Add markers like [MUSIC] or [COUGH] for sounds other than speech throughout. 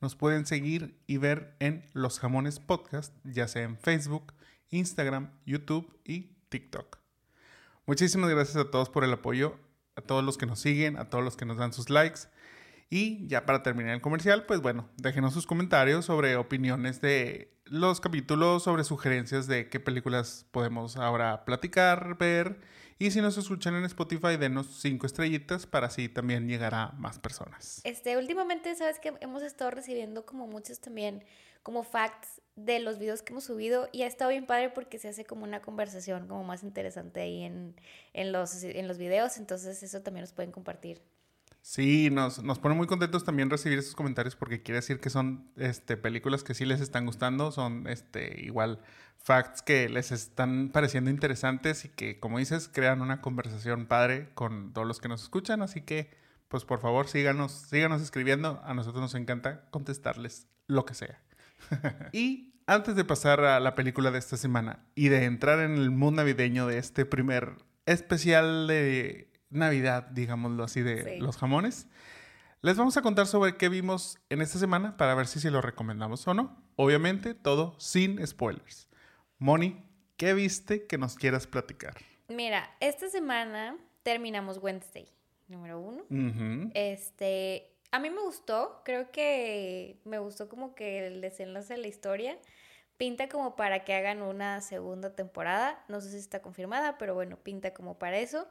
nos pueden seguir y ver en Los Jamones Podcast, ya sea en Facebook, Instagram, YouTube y TikTok. Muchísimas gracias a todos por el apoyo, a todos los que nos siguen, a todos los que nos dan sus likes. Y ya para terminar el comercial, pues bueno, déjenos sus comentarios sobre opiniones de los capítulos, sobre sugerencias de qué películas podemos ahora platicar, ver y si nos escuchan en Spotify, denos cinco estrellitas para así también llegar a más personas. Este, últimamente, sabes que hemos estado recibiendo como muchos también, como facts de los videos que hemos subido y ha estado bien padre porque se hace como una conversación como más interesante ahí en, en, los, en los videos, entonces eso también nos pueden compartir. Sí, nos, nos pone muy contentos también recibir esos comentarios porque quiere decir que son este, películas que sí les están gustando, son este, igual facts que les están pareciendo interesantes y que, como dices, crean una conversación padre con todos los que nos escuchan. Así que, pues por favor, síganos, síganos escribiendo. A nosotros nos encanta contestarles lo que sea. [LAUGHS] y antes de pasar a la película de esta semana y de entrar en el mundo navideño de este primer especial de Navidad, digámoslo así, de los jamones, les vamos a contar sobre qué vimos en esta semana para ver si lo recomendamos o no. Obviamente, todo sin spoilers. Moni, ¿qué viste que nos quieras platicar? Mira, esta semana terminamos Wednesday, número uno. Este, a mí me gustó, creo que me gustó como que el desenlace de la historia. Pinta como para que hagan una segunda temporada. No sé si está confirmada, pero bueno, pinta como para eso.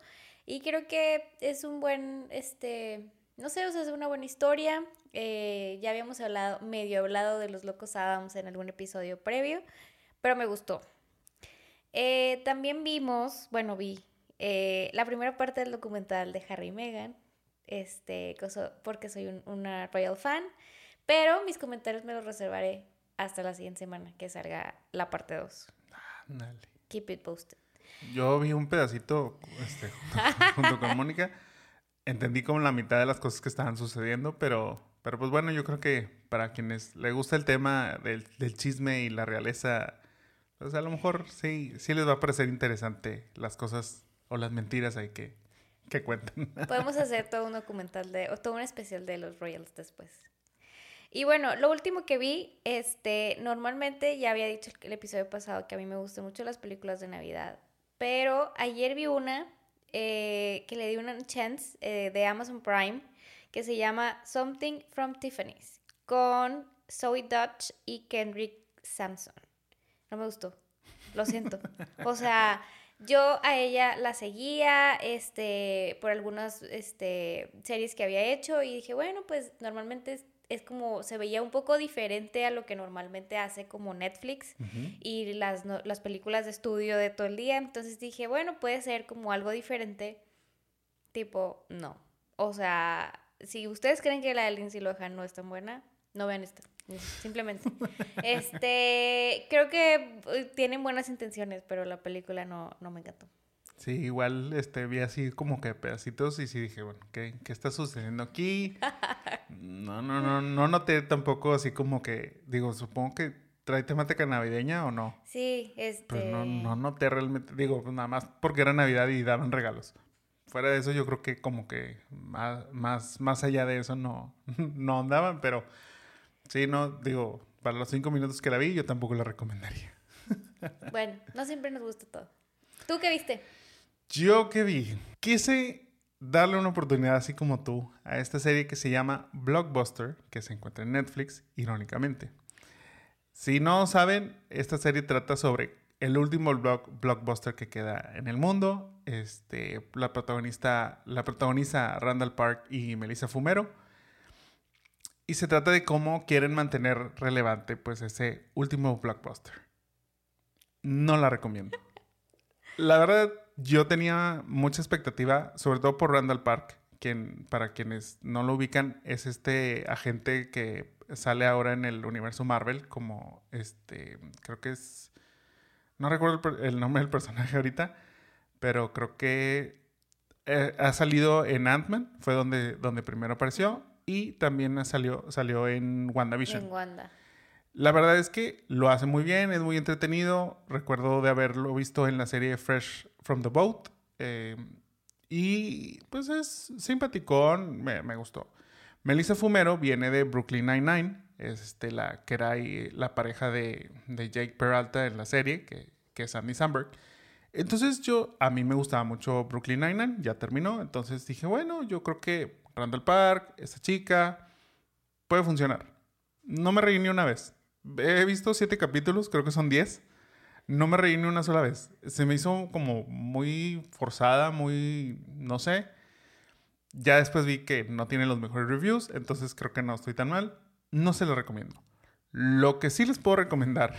Y creo que es un buen, este, no sé, o sea, es una buena historia. Eh, ya habíamos hablado, medio hablado de los Locos Adams en algún episodio previo pero me gustó. Eh, también vimos, bueno, vi eh, la primera parte del documental de Harry y Meghan, este, porque soy una Royal fan, pero mis comentarios me los reservaré hasta la siguiente semana que salga la parte 2. Keep it posted. Yo vi un pedacito este, [LAUGHS] junto, con Mónica. Entendí como la mitad de las cosas que estaban sucediendo, pero, pero pues bueno, yo creo que para quienes le gusta el tema del, chisme y la realeza pues a lo mejor sí, sí les va a parecer interesante las cosas o las mentiras ahí que, que cuentan. [LAUGHS] Podemos hacer todo un documental de, o todo un especial de los Royals después. Y bueno, lo último que vi, este, normalmente ya había dicho el, episodio pasado que a mí me gustan mucho las películas de Navidad, pero ayer vi una eh, que le di una chance eh, de Amazon Prime que se llama Something from Tiffany's con Zoe Dutch y Kendrick Sampson. No me gustó. Lo siento. [LAUGHS] O sea, yo a ella la seguía este, por algunas este, series que había hecho y dije, bueno, pues normalmente es, como, se veía un poco diferente a lo que normalmente hace como Netflix y las, las películas de estudio de todo el día. Entonces dije, bueno, puede ser como algo diferente. Tipo, no. O sea, si ustedes creen que la de Lindsay Lohan no es tan buena, no vean esto. Simplemente. [LAUGHS] este, creo que uh, tienen buenas intenciones, pero la película no, no me encantó. Sí, igual este, vi así como que pedacitos y sí dije, bueno, ¿qué, qué está sucediendo aquí? [LAUGHS] No, no, no, no noté tampoco así como que, digo, supongo que trae temática navideña o no. Sí, este... Pero no, no noté realmente, digo, nada más porque era Navidad y daban regalos. Fuera de eso yo creo que como que más, más, más allá de eso no, [LAUGHS] no andaban, pero Sí, no, digo, para los cinco minutos que la vi, yo tampoco la recomendaría. [LAUGHS] Bueno, no siempre nos gusta todo. ¿Tú qué viste? Yo qué vi. Quise darle una oportunidad, así como tú, a esta serie que se llama Blockbuster, que se encuentra en Netflix, irónicamente. Si no saben, esta serie trata sobre el último blockbuster que queda en el mundo. Este, la protagonista, la protagoniza Randall Park y Melissa Fumero y se trata de cómo quieren mantener relevante pues ese último blockbuster. No la recomiendo. La verdad, yo tenía mucha expectativa, sobre todo por Randall Park, quien para quienes no lo ubican es este agente que sale ahora en el universo Marvel como este, creo que es, no recuerdo el, nombre del personaje ahorita, pero creo que eh, ha salido en Ant-Man, fue donde, donde primero apareció, y también salió, salió en WandaVision. En Wanda. La verdad es que lo hace muy bien, es muy entretenido. Recuerdo de haberlo visto en la serie Fresh from the Boat. Eh, y pues es simpaticón, me, me, gustó. Melissa Fumero viene de Brooklyn Nine-Nine, es este, la, que era la pareja de, de, Jake Peralta en la serie, que, que es Andy Samberg. Entonces yo, a mí me gustaba mucho Brooklyn Nine-Nine, ya terminó, entonces dije, bueno, yo creo que Randall Park, esta chica, puede funcionar. No me reí ni una vez. He visto siete capítulos, creo que son diez. No me reí ni una sola vez. Se me hizo como muy forzada, muy, no sé. Ya después vi que no tiene los mejores reviews, entonces creo que no estoy tan mal. No se lo recomiendo. Lo que sí les puedo recomendar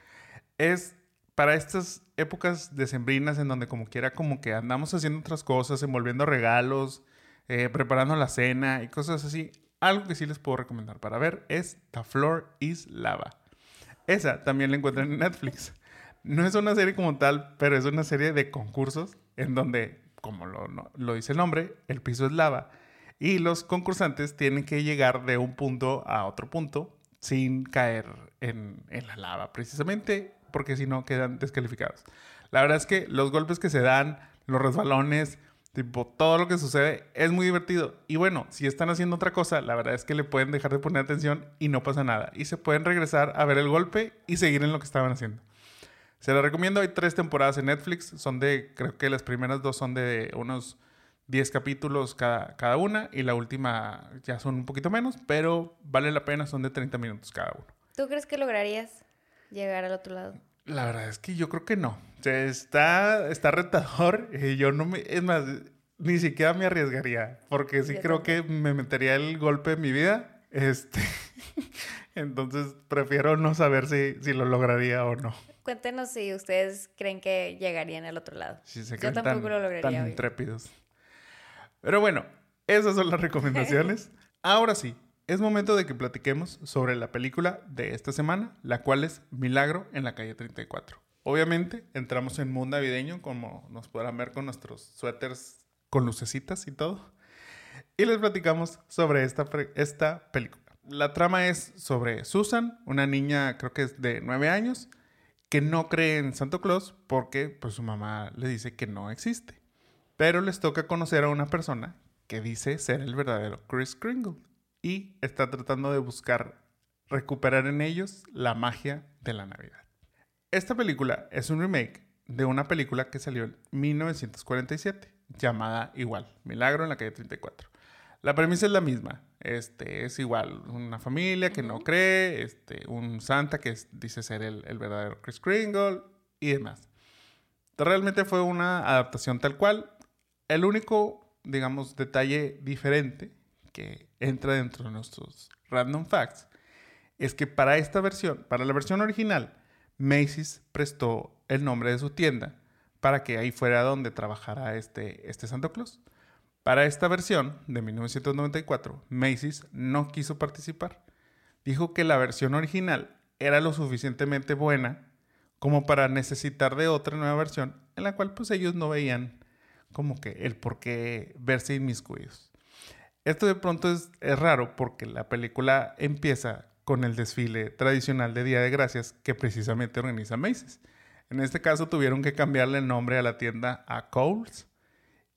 [LAUGHS] es para estas épocas decembrinas en donde como quiera como que andamos haciendo otras cosas, envolviendo regalos, eh, preparando la cena y cosas así. Algo que sí les puedo recomendar para ver es The Floor is Lava. Esa también la encuentran en Netflix. No es una serie como tal, pero es una serie de concursos en donde, como lo, dice el nombre, el piso es lava. Y los concursantes tienen que llegar de un punto a otro punto sin caer en, en la lava, precisamente porque si no quedan descalificados. La verdad es que los golpes que se dan, los resbalones, tipo todo lo que sucede es muy divertido. Y bueno, si están haciendo otra cosa, la verdad es que le pueden dejar de poner atención y no pasa nada. Y se pueden regresar a ver el golpe y seguir en lo que estaban haciendo. Se la recomiendo, hay tres temporadas en Netflix, son de, creo que las primeras dos son de unos 10 capítulos cada, cada una y la última ya son un poquito menos, pero vale la pena, son de 30 minutos cada uno. ¿Tú crees que lograrías llegar al otro lado? La verdad es que yo creo que no. O sea, está, está retador. [LAUGHS] Y yo no me. Es más, ni siquiera me arriesgaría. Porque sí creo que me metería el golpe en mi vida. Este. [LAUGHS] Entonces prefiero no saber si, si lo lograría o no. Cuéntenos si ustedes creen que llegarían al otro lado. Yo tampoco lo lograría. Tan intrépidos. Pero bueno, esas son las recomendaciones. [LAUGHS] Ahora sí, es momento de que platiquemos sobre la película de esta semana, la cual es Milagro en la calle 34. Obviamente, entramos en mundo navideño, como nos podrán ver con nuestros suéteres con lucecitas y todo. Y les platicamos sobre esta, esta película. La trama es sobre Susan, una niña creo que es de 9 años, que no cree en Santo Claus porque pues, su mamá le dice que no existe. Pero les toca conocer a una persona que dice ser el verdadero Chris Kringle y está tratando de buscar recuperar en ellos la magia de la Navidad. Esta película es un remake de una película que salió en 1947 llamada igual, Milagro en la calle 34. La premisa es la misma. Este, es igual, una familia que no cree, este, un santa que dice ser el, verdadero Chris Kringle y demás. Realmente fue una adaptación tal cual. El único, digamos, detalle diferente que entra dentro de nuestros random facts es que para esta versión, para la versión original, Macy's prestó el nombre de su tienda para que ahí fuera donde trabajara este, este Santa Claus. Para esta versión de 1994, Macy's no quiso participar. Dijo que la versión original era lo suficientemente buena como para necesitar de otra nueva versión en la cual pues ellos no veían como que el por qué verse inmiscuidos. Esto de pronto es, es raro porque la película empieza con el desfile tradicional de Día de Gracias que precisamente organiza Macy's. En este caso tuvieron que cambiarle el nombre a la tienda a Coles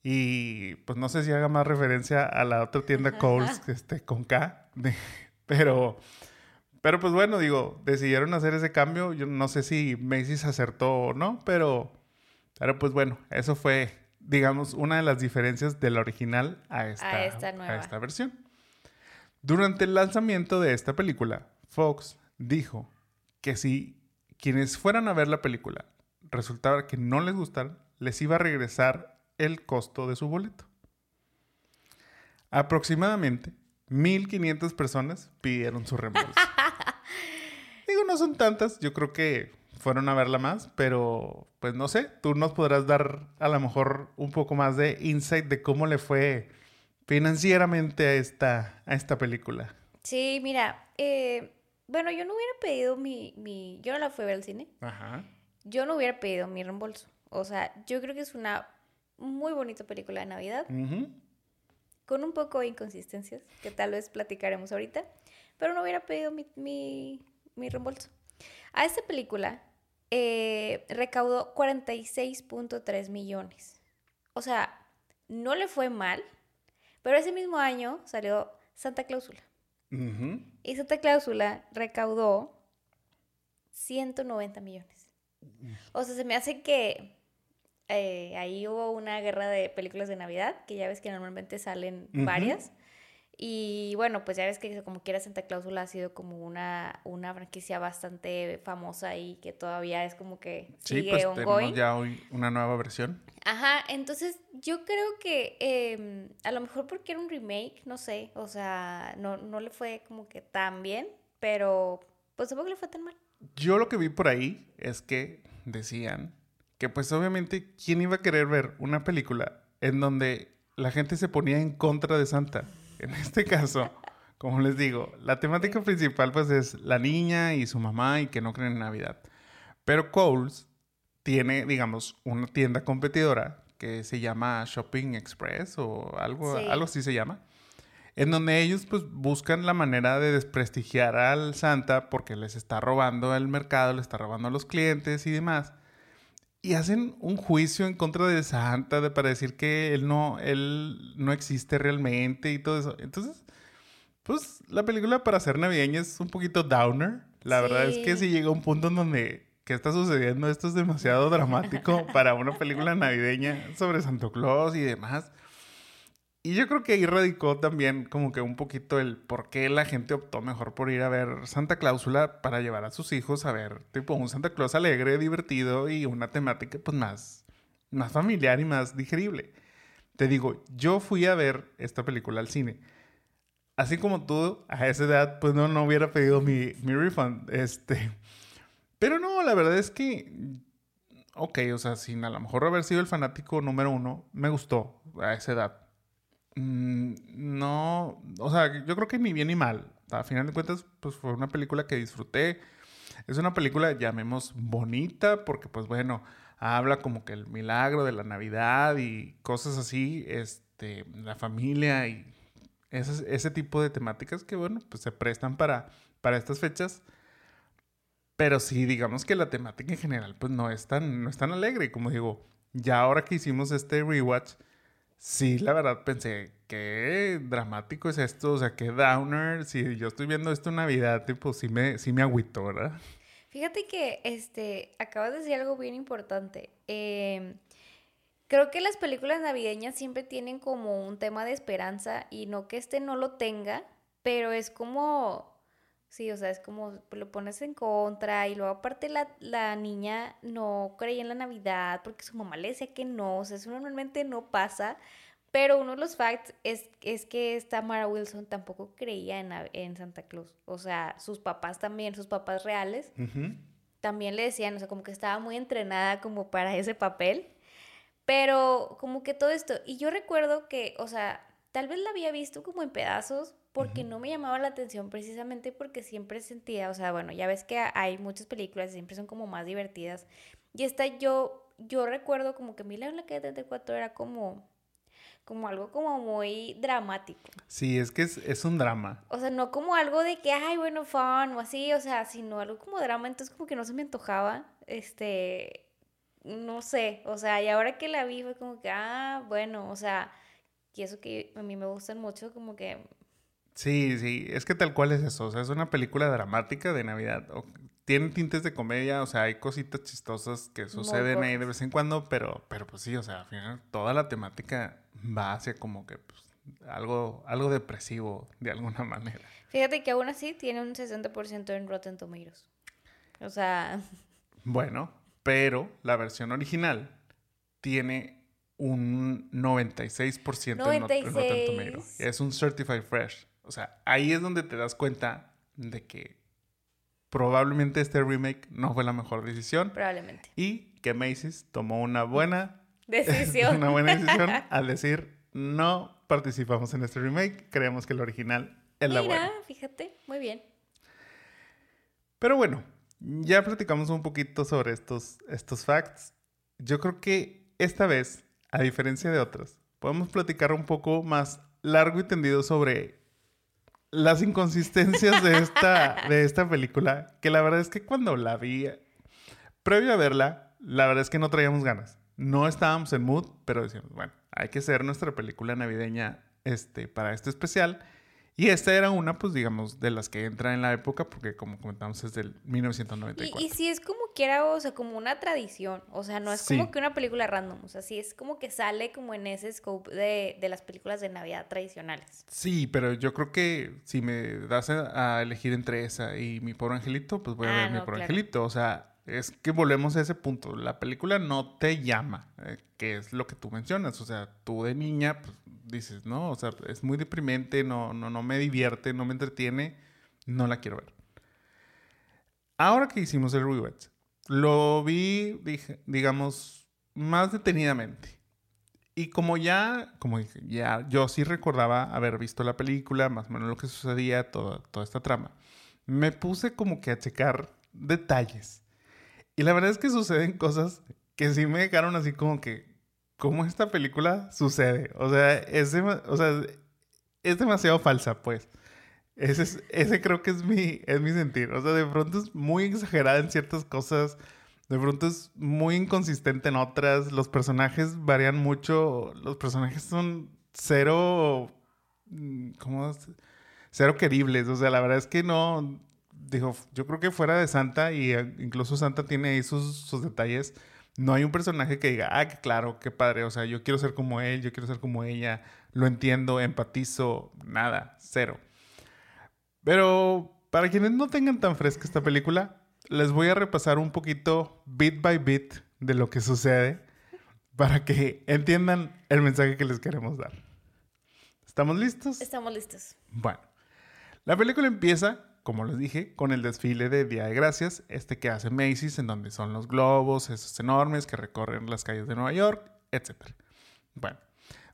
y pues no sé si haga más referencia a la otra tienda Coles este, con K. pero, pero pues bueno, digo, decidieron hacer ese cambio. Yo no sé si Macy's acertó o no, pero, pero pues bueno, eso fue, digamos, una de las diferencias de la original a esta, a esta, a esta versión. Durante el lanzamiento de esta película, Fox dijo que si quienes fueran a ver la película resultaba que no les gustara, les iba a regresar el costo de su boleto. Aproximadamente 1.500 personas pidieron su reembolso. [LAUGHS] Digo, no son tantas, yo creo que fueron a verla más, pero pues no sé, tú nos podrás dar a lo mejor un poco más de insight de cómo le fue financieramente a esta, a esta película. Sí, mira, eh, bueno, yo no hubiera pedido mi, mi, yo no la fui a ver al cine. Ajá. Yo no hubiera pedido mi reembolso. O sea, yo creo que es una muy bonita película de Navidad, con un poco de inconsistencias, que tal vez platicaremos ahorita, pero no hubiera pedido mi, mi, mi reembolso. A esta película eh, recaudó 46.3 millones. O sea, no le fue mal, pero ese mismo año salió Santa Cláusula. Ujú. Y Santa Cláusula recaudó 190 millones. O sea, se me hace que eh, ahí hubo una guerra de películas de Navidad, que ya ves que normalmente salen varias. Y bueno, pues ya ves que como quiera Santa Cláusula ha sido como una, una franquicia bastante famosa y que todavía es como que Sí, pues ongoing. tenemos ya hoy una nueva versión. Ajá, entonces yo creo que em, a lo mejor porque era un remake, no sé, o sea, no, no le fue como que tan bien, pero pues tampoco le fue tan mal. Yo lo que vi por ahí es que decían que pues obviamente quién iba a querer ver una película en donde la gente se ponía en contra de Santa. En este caso, como les digo, la temática principal pues es la niña y su mamá y que no creen en Navidad. Pero Coles tiene, digamos, una tienda competidora que se llama Shopping Express o algo, Sí. algo así se llama. En donde ellos pues buscan la manera de desprestigiar al Santa porque les está robando el mercado, le está robando a los clientes y demás. Y hacen un juicio en contra de Santa de, para decir que él no, él no existe realmente y todo eso. Entonces, pues la película para ser navideña es un poquito downer. La verdad es que si llega un punto en donde, ¿qué está sucediendo? Esto es demasiado dramático [LAUGHS] para una película navideña sobre Santa Claus y demás. Y yo creo que ahí radicó también como que un poquito el por qué la gente optó mejor por ir a ver Santa Cláusula para llevar a sus hijos a ver tipo un Santa Claus alegre, divertido y una temática pues más, más familiar y más digerible. Te digo, yo fui a ver esta película al cine. Así como tú, a esa edad, pues no, no hubiera pedido mi, mi refund. Este. Pero no, la verdad es que. Ok, o sea, sin a lo mejor haber sido el fanático número uno, me gustó a esa edad. Mm, no, o sea, yo creo que ni bien ni mal. A final de cuentas, pues fue una película que disfruté. Es una película, llamemos, bonita, porque pues bueno, habla como que el milagro de la Navidad y cosas así, este, la familia y ese, tipo de temáticas que bueno, pues se prestan para, para estas fechas. Pero sí, digamos que la temática en general pues no es tan, no es tan alegre. Como digo, ya ahora que hicimos este rewatch, sí, la verdad pensé, qué dramático es esto, o sea, qué downer. Si yo estoy viendo esto en Navidad, tipo, sí me, sí me agüito, ¿verdad? Fíjate que este, acabas de decir algo bien importante. Em, creo que las películas navideñas siempre tienen como un tema de esperanza y no que este no lo tenga, pero es como, sí, o sea, es como lo pones en contra y luego aparte la, la niña no creía en la Navidad porque su mamá le decía que no, o sea, eso normalmente no pasa. Pero uno de los facts es, es que esta Mara Wilson tampoco creía en, en Santa Claus. O sea, sus papás también, sus papás reales, también le decían, o sea, como que estaba muy entrenada como para ese papel. Pero como que todo esto, y yo recuerdo que, o sea, tal vez la había visto como en pedazos porque no me llamaba la atención precisamente porque siempre sentía, o sea, bueno, ya ves que hay muchas películas, siempre son como más divertidas. Y esta yo, yo recuerdo como que Milagro en la calle 34 era como, como algo como muy dramático. Sí, es que es, es un drama. O sea, no como algo de que, ay, bueno, fun o así, o sea, sino algo como drama, entonces como que no se me antojaba, este, no sé, o sea, y ahora que la vi fue como que, ah, bueno, o sea, y eso que a mí me gustan mucho, como que, Sí, sí, es que tal cual es eso. O sea, es una película dramática de Navidad. O- tiene tintes de comedia, o sea, hay cositas chistosas que suceden ahí de vez en cuando, pero, pero pues sí, o sea, al final toda la temática va hacia como que pues, algo, algo depresivo de alguna [LAUGHS] manera. fíjate que aún así tiene un 60% en Rotten Tomatoes. O sea, [LAUGHS] Bueno, pero la versión original tiene un 96% en Rot- en Rotten 96. Tomatoes. Es un Certified Fresh. O sea, ahí es donde te das cuenta de que probablemente este remake no fue la mejor decisión probablemente. y que Macy's tomó una buena [LAUGHS] Decisión. [LAUGHS] una buena decisión [LAUGHS] al decir no participamos en este remake, creemos que el original es la buena. fíjate, muy bien. Pero bueno, ya platicamos un poquito sobre estos, estos facts. Yo creo que esta vez, a diferencia de otras, podemos platicar un poco más largo y tendido sobre las inconsistencias de esta, de esta película, que la verdad es que cuando la vi, previo a verla, la verdad es que no traíamos ganas. No estábamos en mood, pero decíamos, bueno, hay que hacer nuestra película navideña este, para este especial. Y esta era una, pues digamos, de las que entra en la época, porque como comentamos es del Y, 1994. y sí es como quiera, o sea, como una tradición. O sea, no es Sí. como que una película random. O sea, sí es como que sale como en ese scope de, de las películas de Navidad tradicionales. Sí, pero yo creo que si me das a, elegir entre esa y mi pobre angelito, pues voy a Ah, ver mi pobre claro. angelito. O sea, es que volvemos a ese punto. La película no te llama, eh, que es lo que tú mencionas. O sea, tú de niña, pues dices, no, o sea, es muy deprimente, no, no, no me divierte, no me entretiene, no la quiero ver. Ahora que hicimos el rewatch, lo vi, dije, digamos, más detenidamente. Y como ya, como dije, ya yo sí recordaba haber visto la película, más o menos lo que sucedía, toda, toda esta trama, me puse como que a checar detalles. Y la verdad es que suceden cosas que sí me dejaron así como que, ¿cómo esta película sucede? O sea, es, o sea, es demasiado falsa, pues. Ese, es- ese creo que es mi, es mi sentir. O sea, de pronto es muy exagerada en ciertas cosas. De pronto es muy inconsistente en otras. Los personajes varían mucho. Los personajes son cero. mm, ¿Cómo? es? Cero queribles. O sea, la verdad es que no. Digo, yo creo que fuera de Santa, y eh, incluso Santa tiene ahí sus, sus detalles. No hay un personaje que diga, ah, claro, qué padre. O sea, yo quiero ser como él, yo quiero ser como ella. Lo entiendo, empatizo. Nada, cero. Pero para quienes no tengan tan fresca esta película, les voy a repasar un poquito, bit by bit, de lo que sucede para que entiendan el mensaje que les queremos dar. ¿Estamos listos? Estamos listos. Bueno, la película empieza, como les dije, con el desfile de Día de Gracias, este que hace Macy's, en donde son los globos, esos enormes que recorren las calles de Nueva York, etc. Bueno,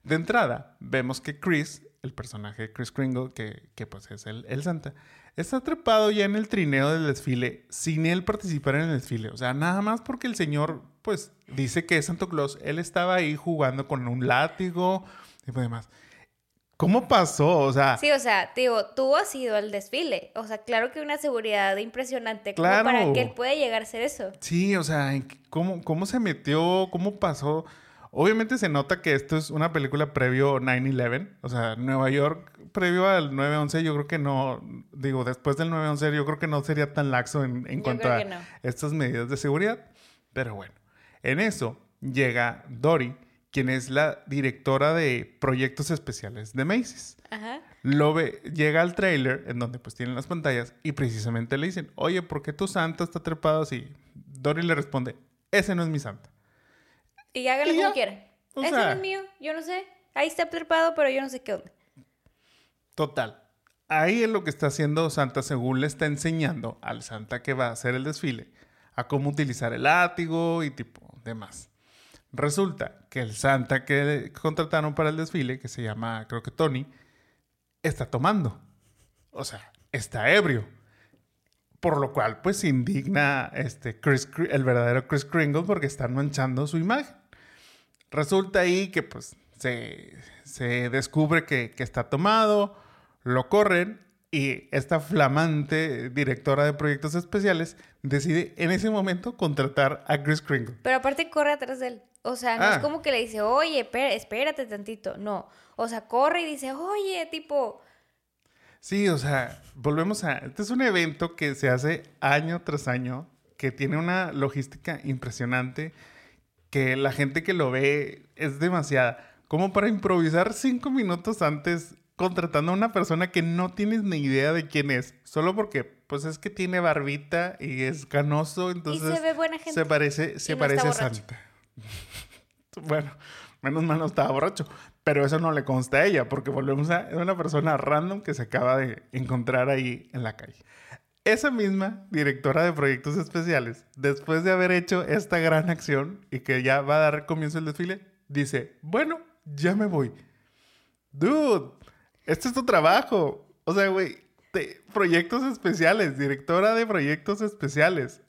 de entrada, vemos que Chris, el personaje de Chris Kringle, que, que pues es el, el Santa, está trepado ya en el trineo del desfile sin él participar en el desfile. O sea, nada más porque el señor, pues, dice que es Santo Claus. Él estaba ahí jugando con un látigo y demás. ¿Cómo pasó? O sea, Sí, o sea, digo, tú has ido al desfile. O sea, claro que una seguridad impresionante. Como Claro. para que él pueda llegar a hacer eso. Sí, o sea, ¿en qué- ¿cómo, ¿cómo se metió? ¿Cómo pasó? Obviamente se nota que esto es una película previo 9-11. O sea, Nueva York previo al 9-11 yo creo que no, digo, después del 9-11 yo creo que no sería tan laxo en, en cuanto a no. estas medidas de seguridad. Pero bueno, en eso llega Dory, quien es la directora de proyectos especiales de Macy's. Ajá. Lo ve, llega al trailer en donde pues tienen las pantallas y precisamente le dicen, oye, ¿por qué tu santa está trepado así? Dory le responde, ese no es mi santa. Y hágalo Y como ya. quiera. O Ese sea- no es mío, yo no sé. Ahí está trepado, pero yo no sé qué onda. Total. Ahí es lo que está haciendo Santa según le está enseñando al Santa que va a hacer el desfile a cómo utilizar el látigo y tipo demás. Resulta que el Santa que contrataron para el desfile, que se llama creo que Tony, está tomando. O sea, está ebrio. Por lo cual, pues indigna este Chris, el verdadero Chris Kringle porque están manchando su imagen. Resulta ahí que pues se, se descubre que, que está tomado, lo corren y esta flamante directora de proyectos especiales decide en ese momento contratar a Chris Kringle. Pero aparte corre atrás de él. O sea, no Ah. es como que le dice, oye, espé- espérate tantito. No. O sea, corre y dice, oye, tipo. Sí, o sea, volvemos a... Este es un evento que se hace año tras año, que tiene una logística impresionante, que la gente que lo ve es demasiada. Como para improvisar cinco minutos antes contratando a una persona que no tienes ni idea de quién es, solo porque pues es que tiene barbita y es canoso, entonces se ve buena gente. se parece, se Y no parece. Santa. Bueno, menos mal no estaba borracho, pero eso no le consta a ella, porque volvemos a es una persona random que se acaba de encontrar ahí en la calle. Esa misma directora de proyectos especiales, después de haber hecho esta gran acción y que ya va a dar comienzo el desfile, dice, bueno, ya me voy. Dude, este es tu trabajo. O sea, güey, proyectos especiales, directora de proyectos especiales.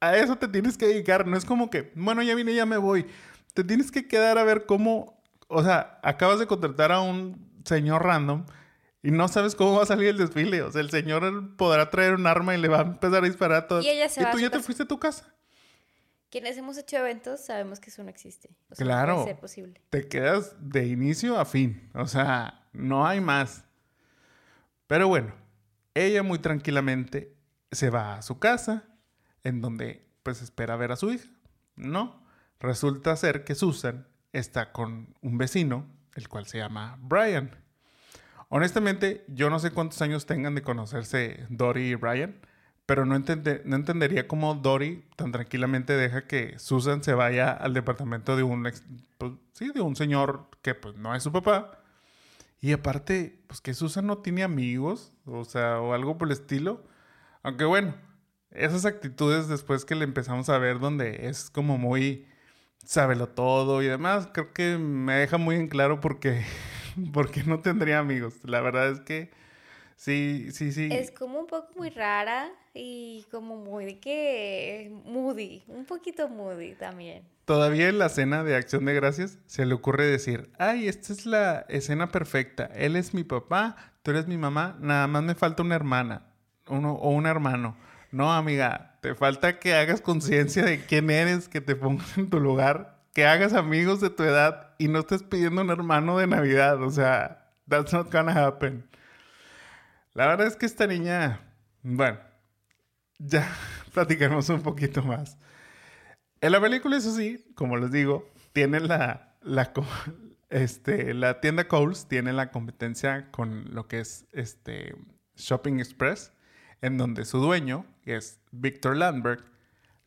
A eso te tienes que dedicar. No es como que, bueno, ya vine, ya me voy. Te tienes que quedar a ver cómo. O sea, acabas de contratar a un señor random y no sabes cómo va a salir el desfile. O sea, el señor podrá traer un arma y le va a empezar a disparar a todos. Y ella se y va tú a ya te fuiste a tu casa. Quienes hemos hecho eventos sabemos que eso no existe. O sea, Claro. No puede ser posible. Te quedas de inicio a fin. O sea, no hay más. Pero bueno, ella muy tranquilamente se va a su casa, en donde pues espera ver a su hija. No, resulta ser que Susan está con un vecino, el cual se llama Brian. Honestamente, yo no sé cuántos años tengan de conocerse Dory y Brian, pero no, entende- no entendería cómo Dory tan tranquilamente deja que Susan se vaya al departamento de un ex- pues, sí, de un señor que pues no es su papá. Y aparte, pues que Susan no tiene amigos, o sea, o algo por el estilo. Aunque bueno, esas actitudes después que le empezamos a ver donde es como muy sábelo todo y demás, creo que me deja muy en claro porque, [LAUGHS] porque no tendría amigos. La verdad es que sí, sí, sí. Es como un poco muy rara y como muy de que moody, un poquito moody también. Todavía en la escena de Acción de Gracias se le ocurre decir, ay, esta es la escena perfecta. Él es mi papá, tú eres mi mamá, nada más me falta una hermana uno, o un hermano. No, amiga, te falta que hagas conciencia de quién eres, que te pongas en tu lugar, que hagas amigos de tu edad y no estés pidiendo un hermano de Navidad. O sea, that's not gonna happen. La verdad es que esta niña, bueno, ya [LAUGHS] platicaremos un poquito más. En la película, eso sí, como les digo, tiene la, la, [LAUGHS] este, la tienda Coles tiene la competencia con lo que es este Shopping Express, en donde su dueño, que es Victor Landberg,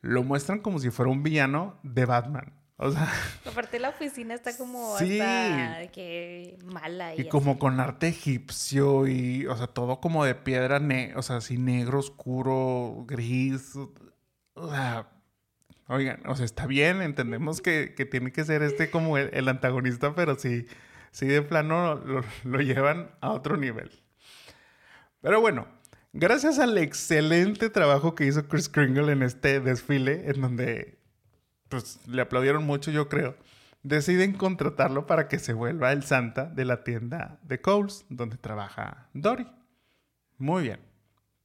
lo muestran como si fuera un villano de Batman. O sea, [LAUGHS] Aparte la oficina está como Sí. hasta que mala y, y como así. con arte egipcio y, o sea, todo como de piedra, ne o sea, así negro, oscuro, gris. O sea, oigan, o sea, está bien, entendemos que, que tiene que ser este como el, el antagonista, pero sí, sí de plano lo, lo llevan a otro nivel. Pero bueno, gracias al excelente trabajo que hizo Chris Kringle en este desfile, en donde pues le aplaudieron mucho, yo creo, deciden contratarlo para que se vuelva el Santa de la tienda de Coles, donde trabaja Dory. Muy bien.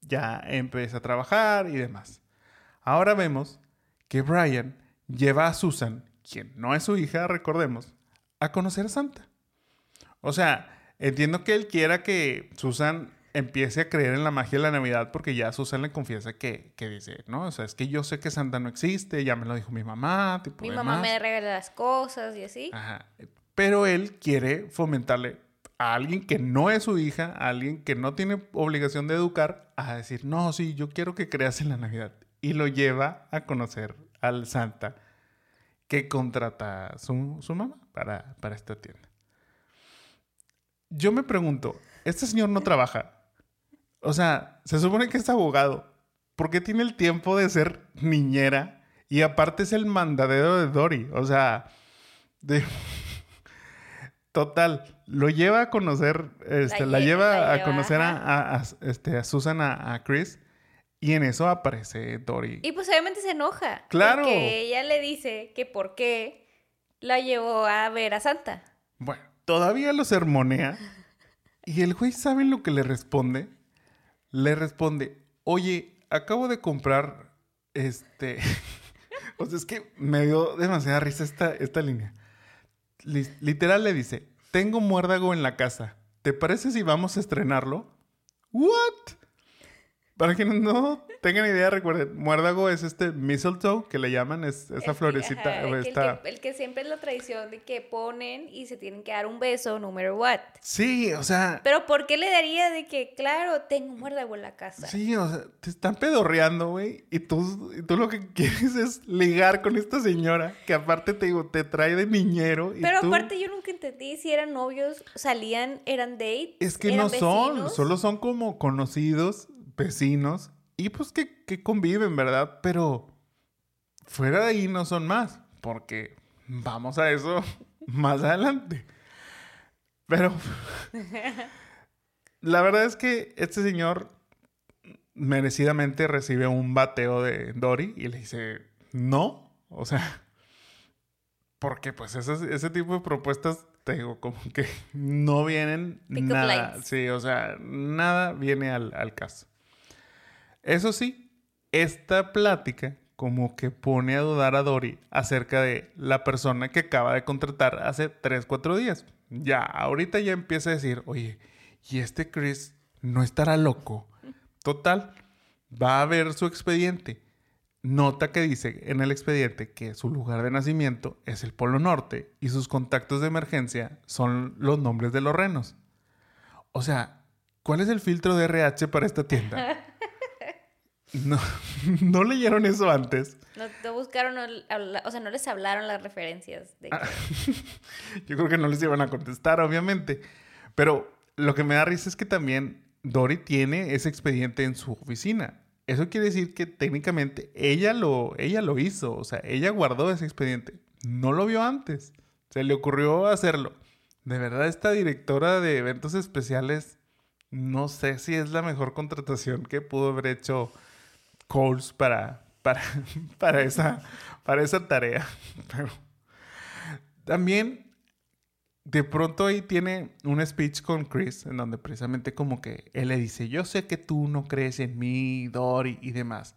Ya empieza a trabajar y demás. Ahora vemos que Brian lleva a Susan, quien no es su hija, recordemos, a conocer a Santa. O sea, entiendo que él quiera que Susan empiece a creer en la magia de la Navidad porque ya Susan le confiesa que, que dice, no, o sea, es que yo sé que Santa no existe, ya me lo dijo mi mamá, tipo Mi demás". mamá me regala las cosas y así. Ajá. Pero él quiere fomentarle a alguien que no es su hija, a alguien que no tiene obligación de educar, a decir, no, sí, yo quiero que creas en la Navidad. Y lo lleva a conocer al Santa que contrata su, su mamá para, para esta tienda. Yo me pregunto, este señor no trabaja. O sea, se supone que es abogado. ¿Por qué tiene el tiempo de ser niñera? Y aparte es el mandadero de Dory. O sea, de... [LAUGHS] Total, lo lleva a conocer, este, la, lle- lleva la a conocer a, ajá. a- a- este, a Susan, a, Chris, y en eso aparece Dory. Y pues obviamente se enoja. Claro. Porque ella le dice que por qué la llevó a ver a Santa. Bueno, todavía lo sermonea, y el güey, ¿saben lo que le responde? Le responde, oye, acabo de comprar, este... [LAUGHS] o sea, es que me dio demasiada risa esta, esta línea. Li- literal le dice, tengo muérdago en la casa. ¿Te parece si vamos a estrenarlo? ¿What? Para quienes no tengan idea, recuerden, muérdago es este mistletoe que le llaman, es esa Es- florecita. ajá, el, que- esta- el que, el que siempre es la tradición de que ponen y se tienen que dar un beso, no matter what. Sí, o sea, Pero ¿por qué le daría de que, claro, tengo muérdago en la casa? Sí, o sea, te están pedorreando, güey. Y tú, y tú lo que [LAUGHS] quieres es ligar con esta señora que aparte te digo, te trae de niñero. Y Pero tú- aparte yo nunca entendí si eran novios, salían, eran dates. Es que no son, solo son como conocidos, vecinos. Y pues que, que conviven, ¿verdad? Pero fuera de ahí no son más. Porque vamos a eso [LAUGHS] más adelante. Pero [LAUGHS] la verdad es que este señor merecidamente recibe un bateo de Dory y le dice, no, o sea, porque pues ese, ese tipo de propuestas, te digo, como que no vienen nada. Sí, o sea, nada viene al, al caso. Eso sí, esta plática como que pone a dudar a Dory acerca de la persona que acaba de contratar hace 3, 4 días. Ya, ahorita ya empieza a decir, oye, ¿y este Chris no estará loco? Total, va a ver su expediente. Nota que dice en el expediente que su lugar de nacimiento es el Polo Norte y sus contactos de emergencia son los nombres de los renos. O sea, ¿cuál es el filtro de RH para esta tienda? [LAUGHS] No, [LAUGHS] no leyeron eso antes. No, buscaron, o sea, no les hablaron las referencias. Ah, [LAUGHS] yo creo que no les iban a contestar, obviamente. Pero lo que me da risa es que también Dory tiene ese expediente en su oficina. Eso quiere decir que técnicamente ella lo, ella lo hizo, o sea, ella guardó ese expediente. No lo vio antes. Se le ocurrió hacerlo. De verdad, esta directora de eventos especiales, no sé si es la mejor contratación que pudo haber hecho Coles para, para, [LAUGHS] para, esa, para esa tarea. [LAUGHS] Pero también de pronto ahí tiene un speech con Chris en donde precisamente como que él le dice, yo sé que tú no crees en mí, Dory y demás,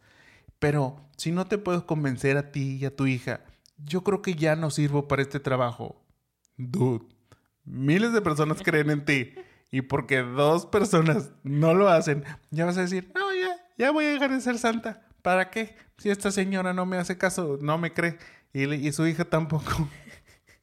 pero si no te puedo convencer a ti y a tu hija, yo creo que ya no sirvo para este trabajo. Dude, miles de personas creen en ti y porque dos personas no lo hacen, ya vas a decir, no, ya, ya voy a dejar de ser santa. ¿Para qué? Si esta señora no me hace caso, no me cree y, y su hija tampoco.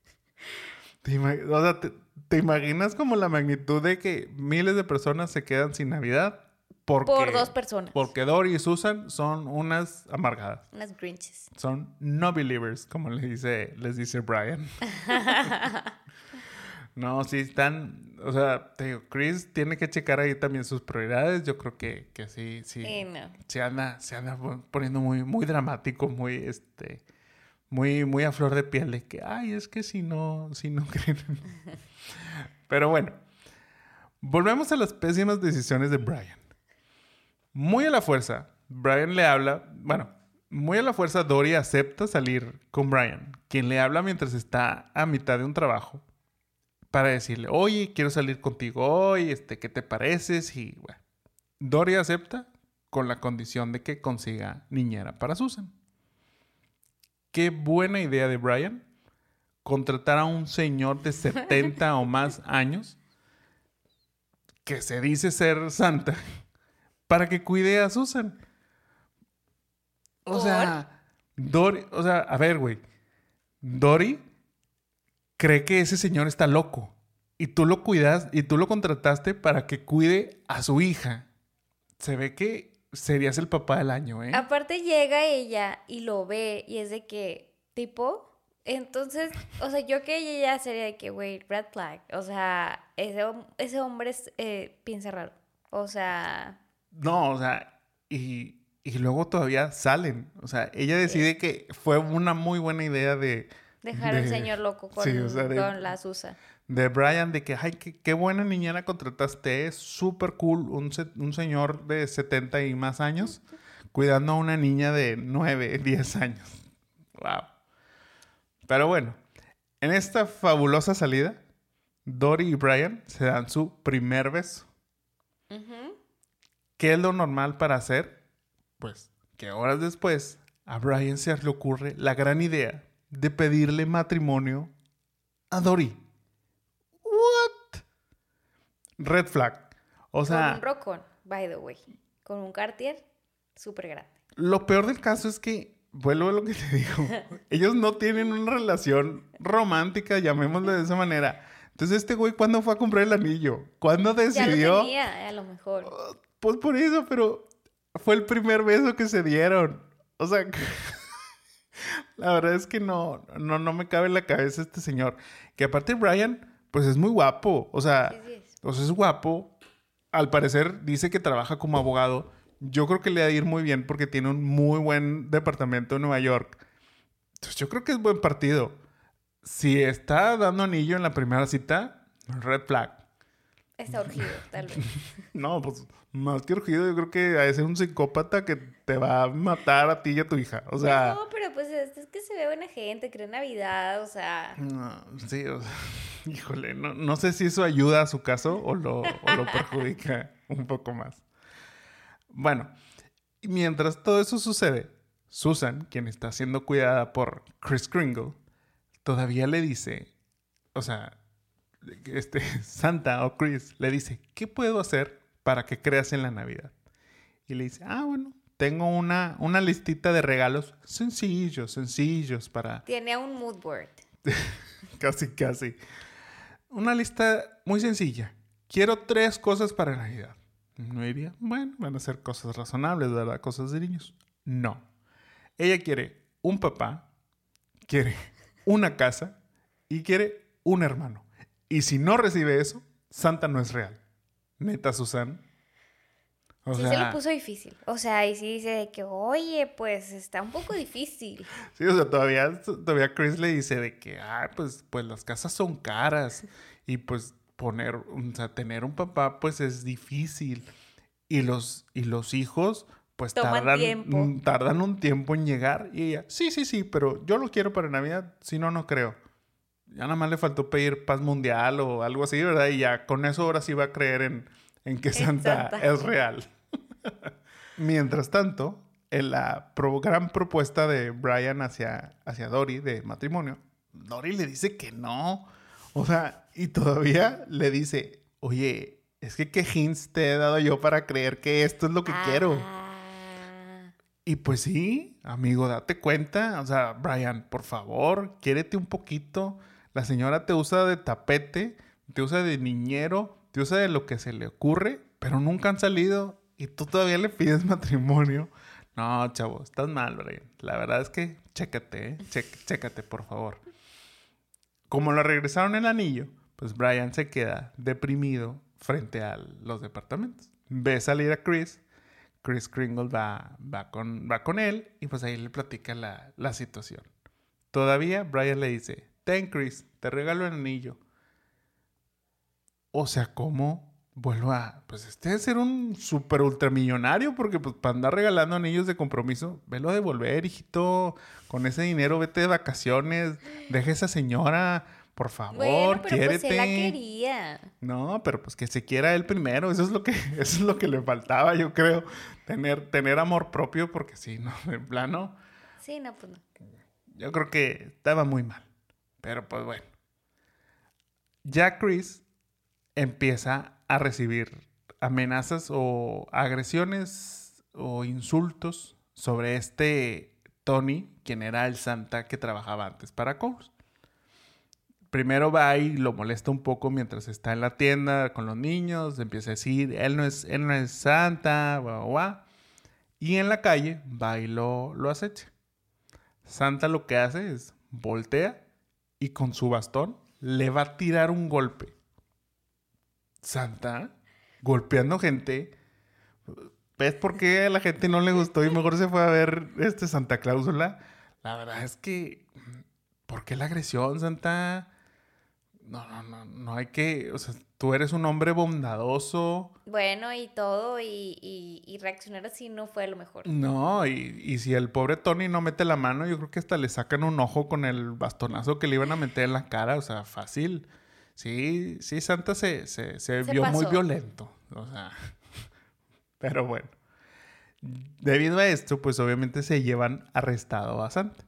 [LAUGHS] ¿Te, o sea, te, imaginas como la magnitud de que miles de personas se quedan sin Navidad? Porque, Por dos personas. Porque Dory y Susan son unas amargadas. Unas grinches. Son no believers, como les dice, les dice Brian. [LAUGHS] no, sí están, o sea, te digo, Chris tiene que checar ahí también sus prioridades. Yo creo que, que sí, sí. Se anda, se anda poniendo muy, muy dramático, muy, este, muy, muy a flor de piel de que, ay, es que si no, si no [LAUGHS] creen. Pero bueno, volvemos a las pésimas decisiones de Brian. Muy a la fuerza, Brian le habla, bueno, muy a la fuerza, Dory acepta salir con Brian, quien le habla mientras está a mitad de un trabajo, para decirle, oye, quiero salir contigo hoy, este, ¿qué te pareces? Y bueno, Dory acepta con la condición de que consiga niñera para Susan. Qué buena idea de Brian contratar a un señor de 70 o más [LAUGHS] años que se dice ser santa para que cuide a Susan. O sea, Dory, o sea, a ver, güey. Dory cree que ese señor está loco y tú lo cuidas y tú lo contrataste para que cuide a su hija. Se ve que serías el papá del año, ¿eh? Aparte llega ella y lo ve y es de que, tipo, entonces, o sea, yo que ella sería de que, güey, red flag. O sea, ese, ese hombre eh, piensa raro. O sea... No, o sea, y, y luego todavía salen. O sea, ella decide que fue una muy buena idea de... Dejar al señor loco con, con la Susa de Brian de que, ay, qué, buena niñera contrataste, es súper cool, un, un, señor de 70 y más años cuidando a una niña de 9, 10 [LAUGHS] años. Wow. Pero bueno, en esta fabulosa salida, Dory y Brian se dan su primer beso. ¿Qué es lo normal para hacer? Pues que horas después a Brian se le ocurre la gran idea de pedirle matrimonio a Dory. Red flag. O sea. Con un Rocon, by the way. Con un Cartier súper grande. Lo peor del caso es que, vuelvo a lo que te digo, [LAUGHS] ellos no tienen una relación romántica, llamémosle de esa manera. Entonces, este güey, ¿cuándo fue a comprar el anillo? ¿Cuándo decidió? Ya lo tenía, a lo mejor. Pues por eso, pero fue el primer beso que se dieron. O sea, [LAUGHS] la verdad es que no, no, no me cabe en la cabeza este señor. Que aparte Brian, pues es muy guapo. O sea, entonces es guapo. Al parecer dice que trabaja como abogado. Yo creo que le va a ir muy bien porque tiene un muy buen departamento en Nueva York. Entonces yo creo que es buen partido. Si está dando anillo en la primera cita, red flag. Está urgido, tal vez. [LAUGHS] no, pues más que urgido, yo creo que a ese es un psicópata que te va a matar a ti y a tu hija. O sea. No, pero pues es, es que se ve buena gente, cree Navidad, o sea. No, sí, o sea, [LAUGHS] híjole, no, no sé si eso ayuda a su caso o lo, o lo perjudica [LAUGHS] un poco más. Bueno, mientras todo eso sucede, Susan, quien está siendo cuidada por Chris Kringle, todavía le dice, o sea, este, [LAUGHS] Santa o Chris le dice, ¿qué puedo hacer para que creas en la Navidad? Y le dice, ah, bueno, tengo una, una listita de regalos sencillos, sencillos para... [LAUGHS] Tiene un mood board. [LAUGHS] casi, casi. Una lista muy sencilla. Quiero tres cosas para Navidad. No diría, bueno, van a ser cosas razonables, ¿verdad? Cosas de niños. No. Ella quiere un papá, quiere una casa y quiere un hermano. Y si no recibe eso, Santa no es real. Neta, Susan. O sí se lo puso difícil. O sea, y sí dice que, oye, pues está un poco difícil. [LAUGHS] Sí, o sea, todavía, todavía Chris le dice de que, ah, pues, pues las casas son caras. [LAUGHS] Y pues poner, o sea, tener un papá, pues es difícil. Y los, y los hijos, pues tardan, tardan un tiempo en llegar. Y ella, sí, sí, sí, pero yo lo quiero para Navidad, si no, no creo. Ya nada más le faltó pedir paz mundial o algo así, ¿verdad? Y ya con eso ahora sí va a creer en, en que Santa, es real. [LAUGHS] Mientras tanto, en la gran propuesta de Brian hacia, hacia Dory de matrimonio, Dory le dice que no. O sea, y todavía le dice, oye, es que qué hints te he dado yo para creer que esto es lo que quiero. Ah. Y pues sí, amigo, date cuenta. O sea, Brian, por favor, quiérete un poquito. La señora te usa de tapete, te usa de niñero, te usa de lo que se le ocurre, pero nunca han salido y tú todavía le pides [LAUGHS] matrimonio. No, chavo, estás mal, Brian. La verdad es que chécate, ¿eh? chécate, por favor. Como lo regresaron el anillo, pues Brian se queda deprimido frente a los departamentos. Ve salir a Chris. Chris Kringle va, con él y pues ahí le platica la, la situación. Todavía Brian le dice, ten Chris, te regalo el anillo. O sea, ¿cómo vuelvo a, pues este debe ser un super ultramillonario porque pues para andar regalando anillos de compromiso, velo a devolver, hijito, con ese dinero vete de vacaciones, deja a esa señora, por favor, bueno, pero Pues él la quería. No, pero pues que se quiera él primero, eso es lo que, [LAUGHS] eso es lo que le faltaba, yo creo, tener, tener amor propio porque sí, no, en plano. Sí, no, pues no. Yo creo que estaba muy mal. Pero pues bueno. Ya Chris empieza a recibir amenazas o agresiones o insultos sobre este Tony, quien era el Santa que trabajaba antes para Coles. Primero va y lo molesta un poco mientras está en la tienda con los niños, empieza a decir, él no es, él no es Santa, guau, Y en la calle va y lo, lo acecha. Santa lo que hace es voltea y con su bastón le va a tirar un golpe. Santa, golpeando gente. ¿Ves por qué a la gente no le gustó y mejor se fue a ver este Santa Cláusula? La verdad es que, ¿por qué la agresión, Santa? No, no, no, no hay que, o sea, tú eres un hombre bondadoso. Bueno, y todo, y, reaccionar así no fue lo mejor. No, y, si el pobre Tony no mete la mano, yo creo que hasta le sacan un ojo con el bastonazo que le iban a meter en la cara, o sea, fácil. Sí, sí, Santa se, se, vio muy violento, o sea, [LAUGHS] pero bueno. Debido a esto, pues obviamente se llevan arrestado a Santa.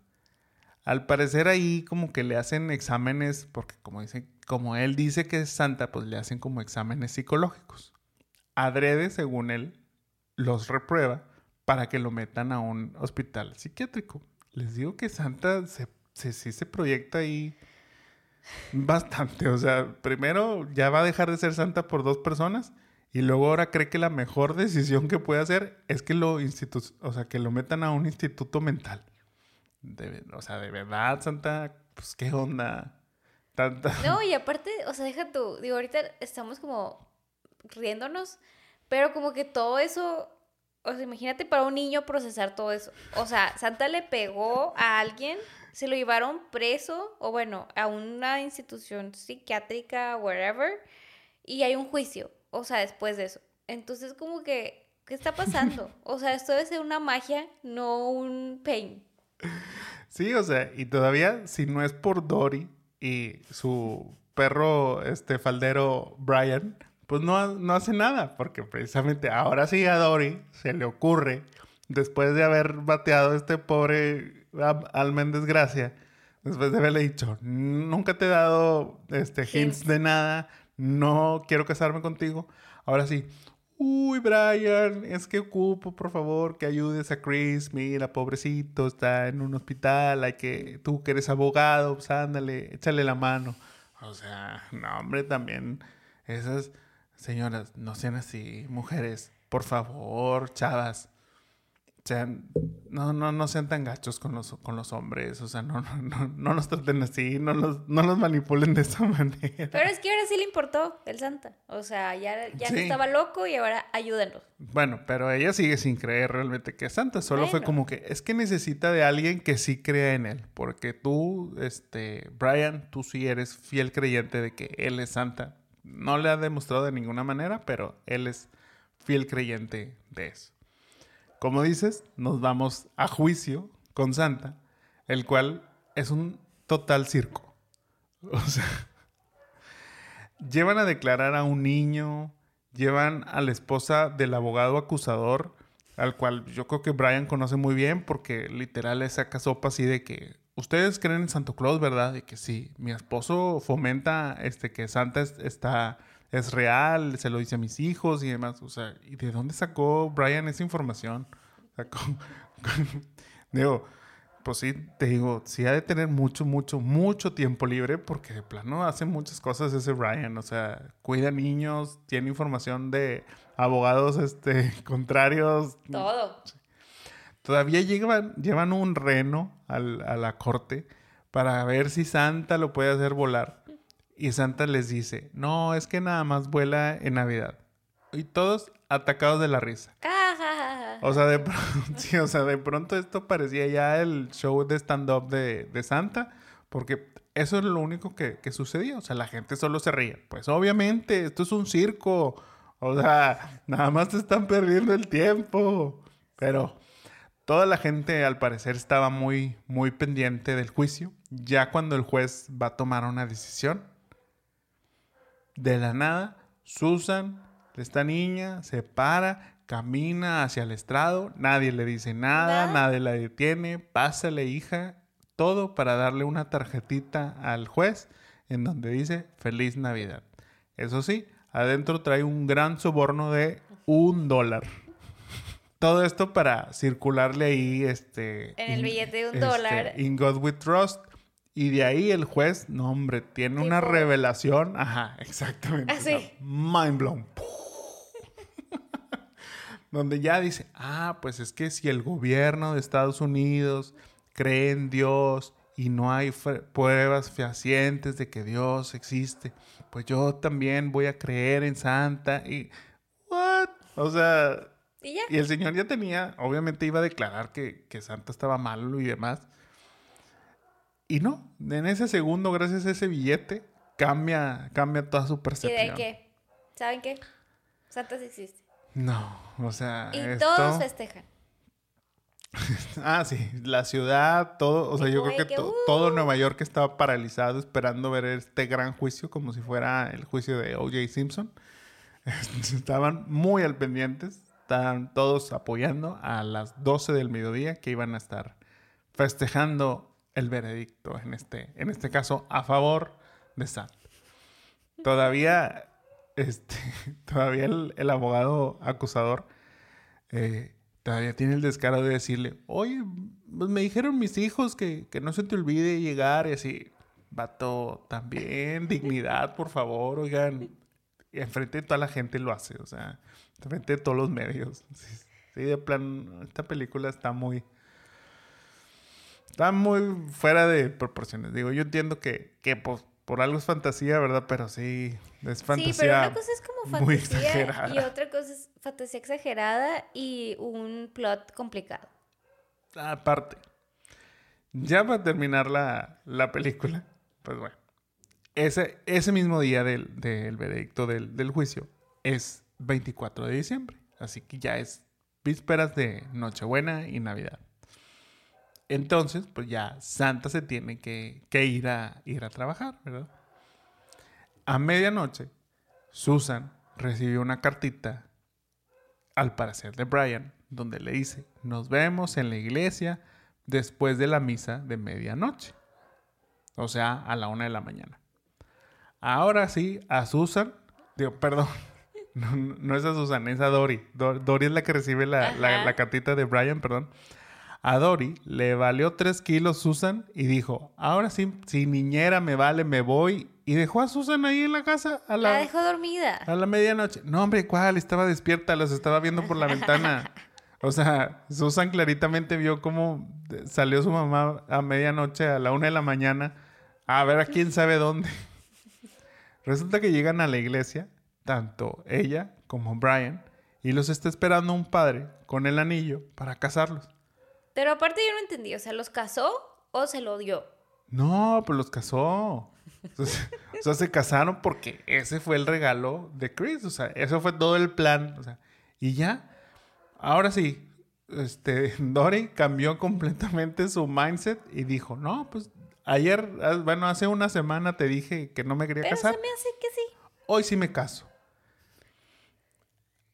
Al parecer ahí como que le hacen exámenes, porque como, dice, como él dice que es santa, pues le hacen como exámenes psicológicos. Adrede, según él, los reprueba para que lo metan a un hospital psiquiátrico. Les digo que Santa se, sí se proyecta ahí bastante. O sea, primero ya va a dejar de ser Santa por dos personas y luego ahora cree que la mejor decisión que puede hacer es que lo, o sea, que lo metan a un instituto mental o sea, de verdad, Santa, pues qué onda. No, y aparte, o sea, deja tú, digo, ahorita estamos como riéndonos, pero como que todo eso, o sea, imagínate para un niño procesar todo eso. O sea, Santa le pegó a alguien, se lo llevaron preso, o bueno, a una institución psiquiátrica, wherever, y hay un juicio, o sea, después de eso. Entonces, como que, ¿qué está pasando? [LAUGHS] O sea, esto debe ser una magia, no un pain. Sí, o sea, y todavía, si no es por Dory y su perro, este faldero Brian, pues no, no hace nada, porque precisamente ahora sí a Dory se le ocurre, después de haber bateado a este pobre alma en desgracia, después de haberle dicho, nunca te he dado este, hints. de nada, no quiero casarme contigo, ahora sí, Uy, Brian, es que ocupo, por favor, que ayudes a Chris. Mira, pobrecito, está en un hospital. Hay que, tú que eres abogado, pues ándale, échale la mano. O sea, no, hombre, también esas señoras, no sean así, mujeres, por favor, chavas sean, no, no, no sean tan gachos con los, con los hombres, o sea, no, no, no, no los traten así, no los, no los manipulen de esa [LAUGHS] manera. Pero es que ahora importó el Santa, o sea, ya, ya no estaba loco y ahora ayúdenlo. Bueno, pero ella sigue sin creer realmente que es Santa, solo fue como que es que necesita de alguien que sí crea en él, porque tú, este, Brian, tú sí eres fiel creyente de que él es Santa. No le ha demostrado de ninguna manera, pero él es fiel creyente de eso. Como dices, nos vamos a juicio con Santa, el cual es un total circo. [LAUGHS] O sea, llevan a declarar a un niño, llevan a la esposa del abogado acusador, al cual yo creo que Brian conoce muy bien porque literal le saca sopa así de que ustedes creen en Santo Claus, ¿verdad? De que sí, mi esposo fomenta este que Santa está es real, se lo dice a mis hijos y demás. O sea, ¿y de dónde sacó Brian esa información? O sea, [LAUGHS] digo, pues sí, te digo, sí ha de tener mucho, mucho, mucho tiempo libre porque de plano hace muchas cosas ese Brian. O sea, cuida niños, tiene información de abogados este, [LAUGHS] contrarios. Todo. Todavía llevan, llevan un reno al, a la corte para ver si Santa lo puede hacer volar. Y Santa les dice, no, es que nada más vuela en Navidad. Y todos atacados de la risa. O sea, de [LAUGHS] o sea, de pronto esto parecía ya el show de stand-up de, Santa, porque eso es lo único que, que, sucedía. O sea, la gente solo se reía. Pues obviamente, esto es un circo. O sea, nada más te están perdiendo el tiempo. Pero toda la gente al parecer estaba muy, muy pendiente del juicio. Ya cuando el juez va a tomar una decisión, de la nada, Susan, esta niña, se para, camina hacia el estrado, nadie le dice nada, nadie la detiene, pásale hija, todo para darle una tarjetita al juez en donde dice Feliz Navidad. Eso sí, adentro trae un gran soborno de un dólar. Todo esto para circularle ahí este... En el billete de un este, dólar. In God We Trust y de ahí el juez, no hombre, tiene una revelación. Ajá, exactamente. Así. mind blown. Donde ya dice, ah, pues es que si el gobierno de Estados Unidos cree en Dios y no hay pruebas fehacientes de que Dios existe, pues yo también voy a creer en Santa y... ¿What? O sea... ¿Y, ya? y el señor ya tenía, obviamente iba a declarar que, que Santa estaba malo y demás. Y no, en ese segundo, gracias a ese billete, cambia, cambia toda su percepción. ¿Y de qué? ¿Saben qué? Santa sí existe. No, o sea. Y todos festejan. [LAUGHS] ah, sí, la ciudad, todo, o sea, yo creo que, todo uh. Nueva York estaba paralizado esperando ver este gran juicio como si fuera el juicio de O.J. Simpson. [LAUGHS] Estaban muy al pendientes, estaban todos apoyando a las 12 del mediodía que iban a estar festejando el veredicto en este, en este caso a favor de Sam. Todavía, este, [LAUGHS] todavía el, abogado acusador eh, todavía tiene el descaro de decirle, oye, pues me dijeron mis hijos que, no se te olvide llegar y así. Vato, también, dignidad, por favor, oigan. Y enfrente de toda la gente lo hace, o sea, enfrente de todos los medios. [LAUGHS] Sí, de plan, esta película está muy, Está muy fuera de proporciones. Digo, yo entiendo que, que pues, por algo es fantasía, ¿verdad? Pero sí, es fantasía. Sí, pero una cosa es como fantasía y otra cosa es fantasía exagerada y un plot complicado. Aparte, ya va a terminar la, la película, pues bueno, ese, ese mismo día del, del veredicto del, del juicio es 24 de diciembre. Así que ya es vísperas de Nochebuena y Navidad. Entonces, pues ya Santa se tiene que, que ir, a, ir a trabajar, ¿verdad? A medianoche, Susan recibió una cartita, al parecer de Brian, donde le dice, nos vemos en la iglesia después de la misa de medianoche. O sea, a la una de la mañana. Ahora sí, a Susan, digo, perdón, [LAUGHS] no, no es a Susan, es a Dory. Dory es la que recibe la, la, la cartita de Brian, perdón. A Dory le valió tres kilos Susan y dijo, ahora sí, si niñera me vale, me voy. Y dejó a Susan ahí en la casa a la... La dejó dormida. A la medianoche. No, hombre, ¿cuál? Estaba despierta, los estaba viendo por la ventana. O sea, Susan claritamente vio cómo salió su mamá a medianoche a la una de la mañana a ver a quién sabe dónde. Resulta que llegan a la iglesia, tanto ella como Brian, y los está esperando un padre con el anillo para casarlos. Pero aparte yo no entendí, o sea, ¿los casó o se lo dio? No, pues los casó. o sea, se casaron porque ese fue el regalo de Chris. O sea, eso fue todo el plan. O sea, y ya, ahora sí, este, [LAUGHS] Dory cambió completamente su mindset y dijo, no, pues ayer, ah, bueno, hace una semana te dije que no me quería Pero casar. se me hace que sí. Hoy sí me caso.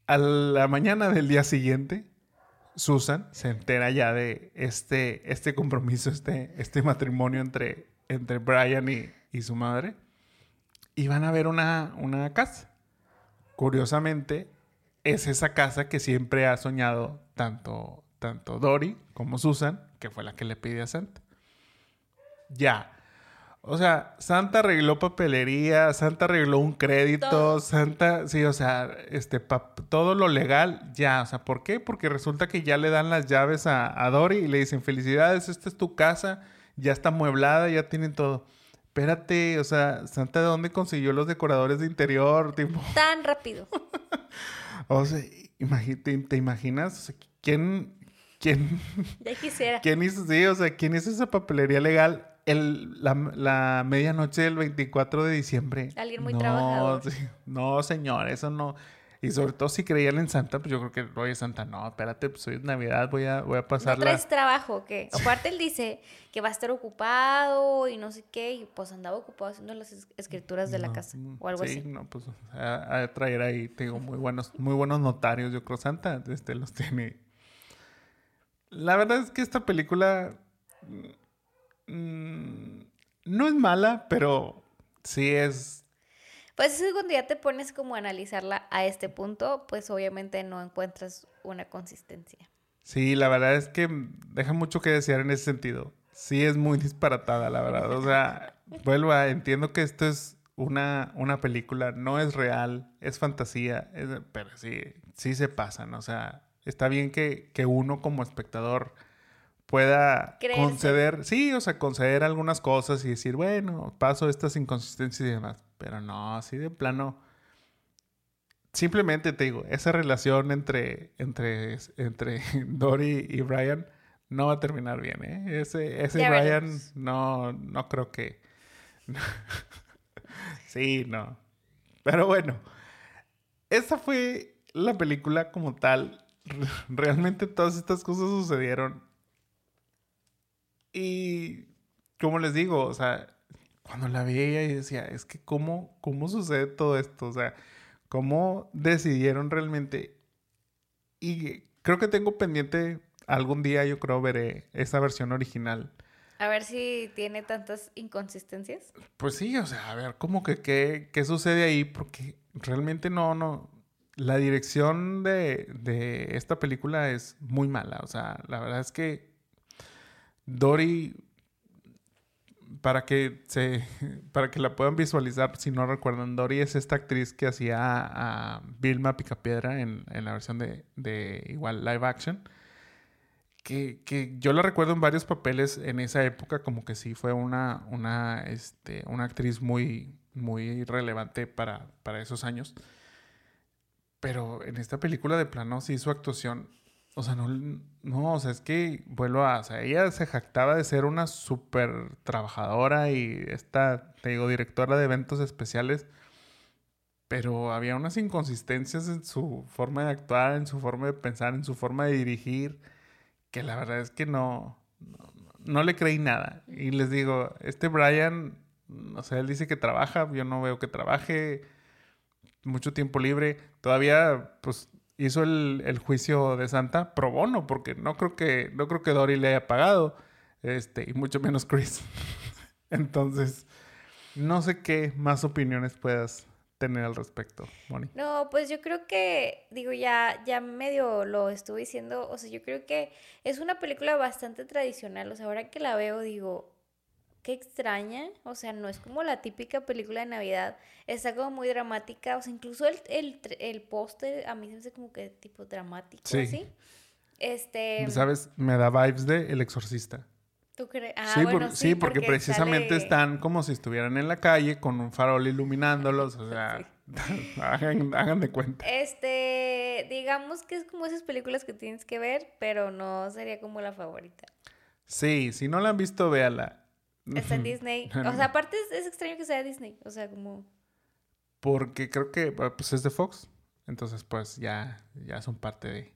A la mañana del día siguiente, Susan se entera ya de este, este compromiso, este, este matrimonio entre, entre Brian y, y su madre. Y van a ver una, una casa. Curiosamente, es esa casa que siempre ha soñado tanto, tanto Dory como Susan, que fue la que le pidió a Santa. Ya. O sea, Santa arregló papelería, Santa arregló un crédito, Todo. Santa, sí, o sea, este, pa- todo lo legal, ya, o sea, ¿por qué? Porque resulta que ya le dan las llaves a, a Dory y le dicen, felicidades, esta es tu casa, ya está amueblada, ya tienen todo. Espérate, o sea, Santa, ¿de dónde consiguió los decoradores de interior? [LAUGHS] Tipo, Tan rápido. [LAUGHS] o sea, imagi- te, te imaginas? O sea, ¿quién, quién, Ya quisiera. [LAUGHS] quién hizo, sí, o sea, quién hizo esa papelería legal el, la, la medianoche del 24 de diciembre? Alguien muy no, trabajador. sí, no, señor, eso no. Y sobre todo si creían en Santa, pues yo creo que, oye, Santa, no, espérate, pues hoy es Navidad, voy a, voy a ¿No pasarla. traes trabajo o qué? Aparte él dice que va a estar ocupado y no sé qué, y pues andaba ocupado haciendo las es- escrituras de la No, casa mm, o algo sí, así. no, pues a, a traer ahí, te digo, muy buenos, muy buenos notarios, yo creo Santa, este, los tiene. La verdad es que esta película mm, no es mala, pero sí es, Pues es que cuando ya te pones como a analizarla a este punto, pues obviamente no encuentras una consistencia. sí, la verdad es que deja mucho que desear en ese sentido. Sí es muy disparatada, la verdad. O sea, [LAUGHS] vuelvo a, entiendo que esto es una, una película, no es real, es fantasía, es- pero sí, sí se pasan. O sea, está bien que, que uno como espectador pueda Creerse. conceder, sí, o sea, conceder algunas cosas y decir, bueno, paso estas inconsistencias y demás. Pero no, así de plano. Simplemente te digo, esa relación entre, entre, entre [LAUGHS] Dory y Brian no va a terminar bien, ¿eh? Ese, ese Ya Brian veremos. no, no creo que... [LAUGHS] sí, no. Pero bueno, esa fue la película como tal. [LAUGHS] Realmente todas estas cosas sucedieron. Y como les digo, o sea, cuando la veía y decía, es que cómo, cómo sucede todo esto, o sea, cómo decidieron realmente. Y creo que tengo pendiente, algún día yo creo veré esa versión original. A ver si tiene tantas inconsistencias. Pues sí, o sea, a ver, cómo que qué, qué sucede ahí, porque realmente no, no. La dirección de, de esta película es muy mala. O sea, la verdad es que Dory, para que se, [LAUGHS] para que la puedan visualizar, si no recuerdan, Dory es esta actriz que hacía a, Vilma Picapiedra en, en la versión de, de igual live action que, que yo la recuerdo en varios papeles en esa época, como que sí fue una, una, este, una actriz muy, muy relevante para, para esos años. Pero en esta película de plano sí su actuación O sea, no, no, o sea, es que vuelvo a, o sea, ella se jactaba de ser una súper trabajadora y esta, te digo, directora de eventos especiales, pero había unas inconsistencias en su forma de actuar, en su forma de pensar, en su forma de dirigir, que la verdad es que no, no, no le creí nada. Y les digo, este Brian, o sea, él dice que trabaja, yo no veo que trabaje, mucho tiempo libre, todavía, pues hizo el, el, juicio de Santa pro bono, porque no creo que, no creo que Dory le haya pagado, este, y mucho menos Chris. [LAUGHS] Entonces, no sé qué más opiniones puedas tener al respecto, Moni. No, pues yo creo que, digo, ya, ya medio lo estuve diciendo, o sea, yo creo que es una película bastante tradicional, o sea, ahora que la veo, digo, qué extraña, o sea, no es como la típica película de Navidad, está como muy dramática, o sea, incluso el, el, el póster a mí se me hace como que tipo dramático, sí. así. Este... ¿Sabes? Me da vibes de El Exorcista. ¿Tú crees? Ah, sí, bueno, por, sí, porque, porque precisamente sale... están como si estuvieran en la calle con un farol iluminándolos, o sea, sí. [LAUGHS] hagan, hagan de cuenta. Este, digamos que es como esas películas que tienes que ver, pero no sería como la favorita. Sí, si no la han visto, véala. Está en Disney. [LAUGHS] O sea, aparte es, es, extraño que sea Disney. O sea, como. Porque creo que pues es de Fox. Entonces, pues ya, ya son parte de.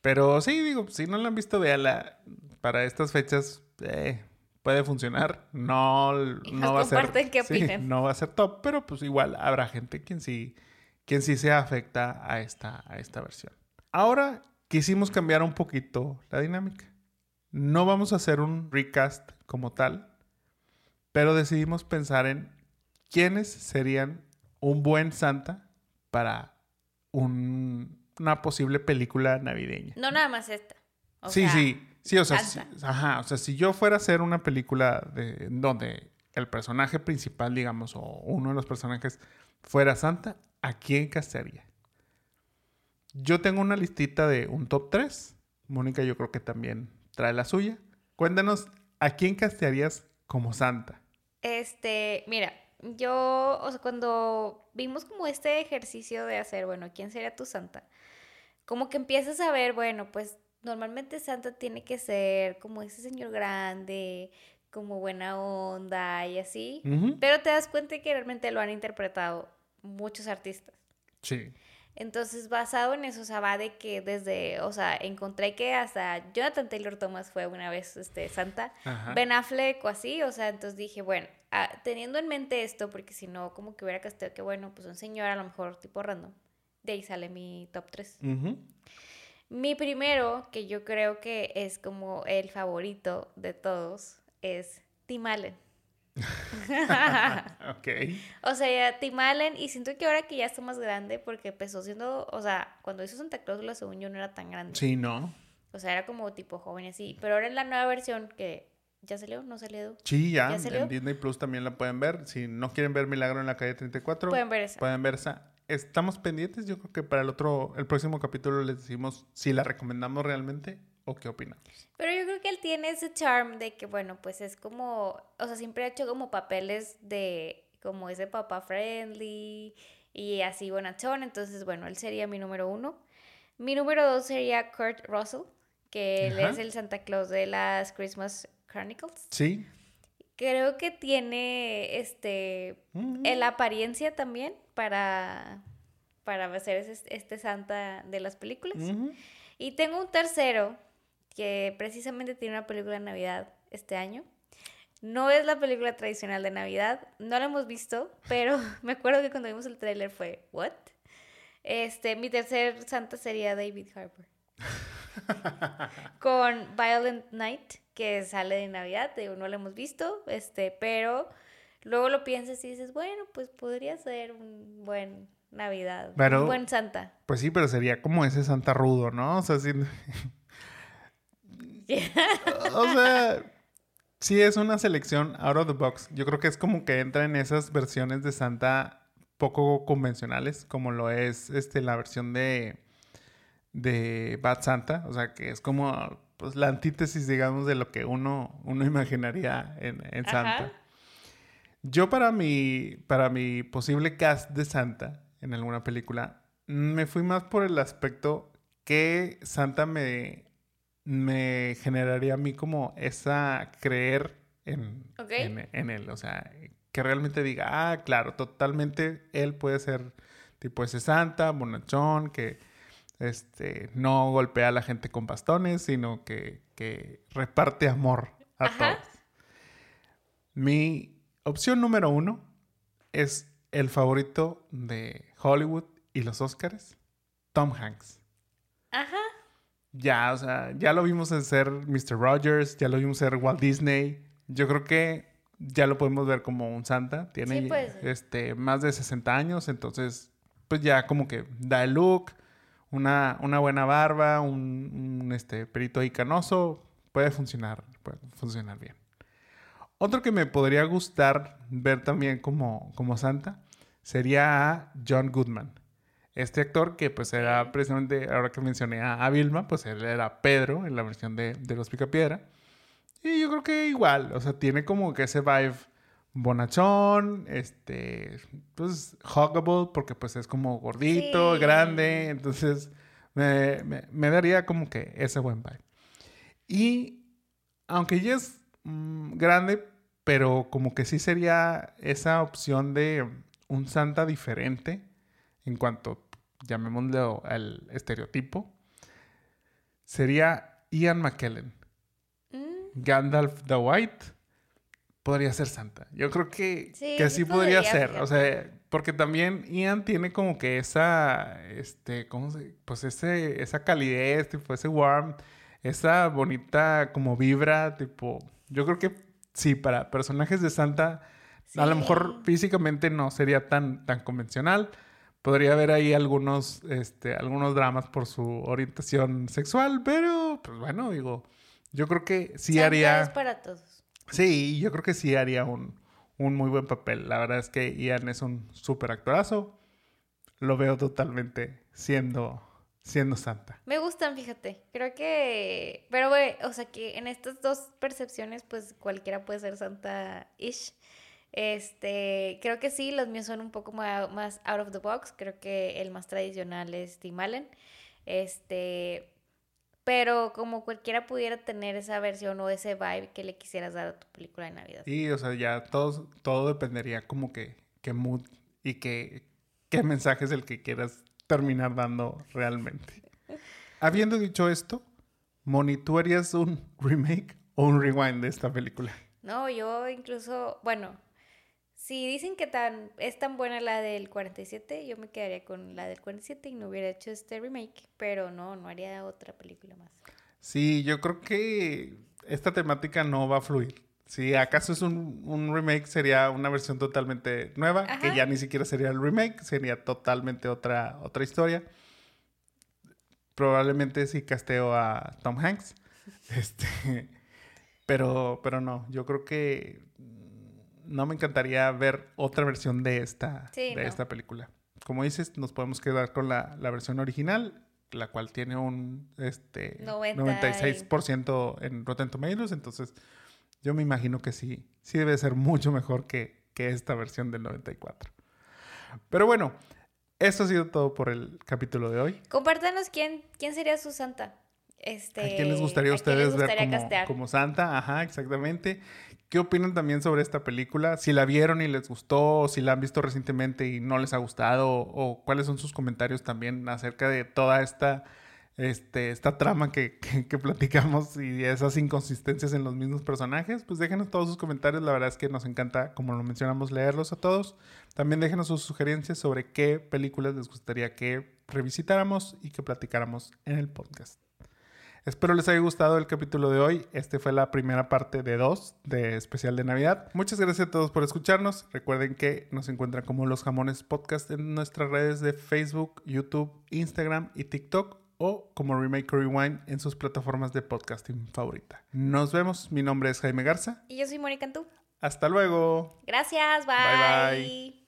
Pero sí, digo, si no la han visto, véala. Para estas fechas eh, puede funcionar. No, [LAUGHS] no va a ser. Qué [LAUGHS] sí, no va a ser top, pero pues igual habrá gente quien sí, quien sí se afecta a esta, a esta versión. Ahora quisimos cambiar un poquito la dinámica. No vamos a hacer un recast como tal, pero decidimos pensar en quiénes serían un buen Santa para un, una posible película navideña. No nada más esta. O sí, sea, sí. Sí, o sea, si, ajá, o sea, si yo fuera a hacer una película de, donde el personaje principal, digamos, o uno de los personajes fuera Santa, ¿a quién castearía? Yo tengo una listita de un top 3. Mónica yo creo que también trae la suya. Cuéntanos, ¿a quién castearías como Santa? Este, mira, yo, o sea, cuando vimos como este ejercicio de hacer, bueno, ¿quién sería tu Santa? Como que empiezas a ver, bueno, pues normalmente Santa tiene que ser como ese señor grande, como buena onda y así, uh -huh. pero te das cuenta que realmente lo han interpretado muchos artistas. Sí. Entonces, basado en eso, o sea, va de que desde, o sea, encontré que hasta Jonathan Taylor Thomas fue una vez este, Santa, Ajá. Ben Affleck o así, o sea, entonces dije, bueno, ah, teniendo en mente esto, porque si no, como que hubiera casteado que, bueno, pues un señor a lo mejor tipo random, de ahí sale mi top 3. Uh -huh. Mi primero, que yo creo que es como el favorito de todos, es Tim Allen. [LAUGHS] ok. O sea, ya Tim Allen, y siento que ahora que ya está más grande, porque empezó siendo, o sea, cuando hizo Santa Claus, la según yo no era tan grande. Sí, ¿no? O sea, era como tipo joven así. Pero ahora en la nueva versión que ya salió, ¿no salió? Sí, ya. ¿Ya salió? En Disney Plus también la pueden ver. Si no quieren ver Milagro en la calle 34, pueden ver esa. Pueden ver esa. Estamos pendientes. Yo creo que para el otro, el próximo capítulo les decimos si la recomendamos realmente o qué opinamos. Pero yo creo que él tiene ese charm de que, bueno, pues es como, o sea, siempre ha hecho como papeles de, como ese papá friendly y así bonachón. Entonces, bueno, él sería mi número uno. Mi número dos sería Kurt Russell, que él es el Santa Claus de las Christmas Chronicles. Sí. Creo que tiene, este, uh -huh. la apariencia también para, para ser este, este Santa de las películas. Uh -huh. Y tengo un tercero que precisamente tiene una película de Navidad este año. No es la película tradicional de Navidad, no la hemos visto, [LAUGHS] pero me acuerdo que cuando vimos el tráiler fue, ¿what? Este, mi tercer santa sería David Harbour. [LAUGHS] Con Violent Night, que sale de Navidad, digo, no la hemos visto, este, pero luego lo piensas y dices, bueno, pues podría ser un buen Navidad, pero, un buen Santa. Pues sí, pero sería como ese Santa rudo, ¿no? O sea, sí... [LAUGHS] o sea, sí es una selección out of the box. Yo creo que es como que entra en esas versiones de Santa poco convencionales, como lo es este, la versión de, de Bad Santa. O sea, que es como pues, la antítesis, digamos, de lo que uno, uno [LAUGHS] imaginaría en, en Santa. Ajá. Yo para mi, para mi posible cast de Santa en alguna película, me fui más por el aspecto que Santa me, me generaría a mí como esa creer en, en él. O sea, que realmente diga, ah, claro, totalmente él puede ser tipo ese Santa, bonachón, que este, no golpea a la gente con bastones, sino que, que reparte amor a Ajá. todos. Mi opción número uno es el favorito de Hollywood y los Oscars, Tom Hanks. Ajá. Ya, o sea, ya lo vimos en ser Mr. Rogers, ya lo vimos ser Walt Disney. Yo creo que ya lo podemos ver como un santa. Tiene Sí, ser. este, más de 60 años, entonces, pues ya como que da el look, una, una buena barba, un, un, este, perito ahí canoso, puede funcionar, puede funcionar bien. Otro que me podría gustar ver también como, como santa sería a John Goodman. Este actor que pues era precisamente, ahora que mencioné a, a Vilma, pues él era Pedro en la versión de, de Los Picapiedra. Y yo creo que igual, o sea, tiene como que ese vibe bonachón, este, pues huggable, porque pues es como gordito, Sí. grande, entonces me, me- me daría como que ese buen vibe. Y aunque ya es mm, grande, pero como que sí sería esa opción de un Santa diferente en cuanto, llamémoslo al estereotipo, sería Ian McKellen. Mm, Gandalf the White podría ser Santa. Yo creo que Sí, que sí podría podría, ser. O sea, porque también Ian tiene como que esa, este, ¿cómo se? Pues ese, esa calidez, tipo ese warm, esa bonita como vibra, tipo, yo creo que sí, para personajes de Santa, a lo mejor físicamente no sería tan, tan convencional. Podría haber ahí algunos, este, algunos dramas por su orientación sexual, pero, pues bueno, digo, yo creo que sí haría... es para todos. Sí, yo creo que sí haría un, un muy buen papel. La verdad es que Ian es un súper actorazo. Lo veo totalmente siendo, siendo Santa. Me gustan, fíjate. Creo que. Pero, güey, o sea que en estas dos percepciones, pues cualquiera puede ser Santa-ish. Este. Creo que sí, los míos son un poco más out of the box. Creo que el más tradicional es Tim Allen. Este. Pero como cualquiera pudiera tener esa versión o ese vibe que le quisieras dar a tu película de Navidad. Y, o sea, ya todo, todo dependería como que qué mood y qué, qué mensaje es el que quieras terminar dando realmente. [LAUGHS] Habiendo dicho esto, Moni, ¿tú harías un remake o un rewind de esta película? No, yo incluso, bueno, si dicen que tan, es tan buena la del 47, yo me quedaría con la del 47 y no hubiera hecho este remake, pero no, no haría otra película más. Sí, yo creo que esta temática no va a fluir. Si acaso es un, un remake, sería una versión totalmente nueva, que ya ni siquiera sería el remake, sería totalmente otra, otra historia. Probablemente sí casteo a Tom Hanks. [LAUGHS] Este, pero, pero no, yo creo que no me encantaría ver otra versión de esta, Sí, de no. esta película. Como dices, nos podemos quedar con la, la versión original, la cual tiene un este, 90 y- 96% en Rotten Tomatoes, entonces yo me imagino que sí, sí debe ser mucho mejor que, que esta versión del 94. Pero bueno, esto ha sido todo por el capítulo de hoy. Compártanos quién, quién sería su santa. Este, ¿A quién les gustaría a ¿a quién ustedes les ver como, como Santa? Ajá, exactamente. ¿Qué opinan también sobre esta película? Si la vieron y les gustó, o si la han visto recientemente y no les ha gustado, o cuáles son sus comentarios también acerca de toda esta, este, esta trama que, que, que platicamos y esas inconsistencias en los mismos personajes, pues déjenos todos sus comentarios. La verdad es que nos encanta, como lo mencionamos, leerlos a todos. También déjenos sus sugerencias sobre qué películas les gustaría que revisitáramos y que platicáramos en el podcast. Espero les haya gustado el capítulo de hoy. Este fue la primera parte de dos de especial de Navidad. Muchas gracias a todos por escucharnos. Recuerden que nos encuentran como Los Jamones Podcast en nuestras redes de Facebook, YouTube, Instagram y TikTok o como Remake Rewind en sus plataformas de podcasting favorita. Nos vemos. Mi nombre es Jaime Garza. Y yo soy Mónica Antú. Hasta luego. Gracias, Bye, bye. bye.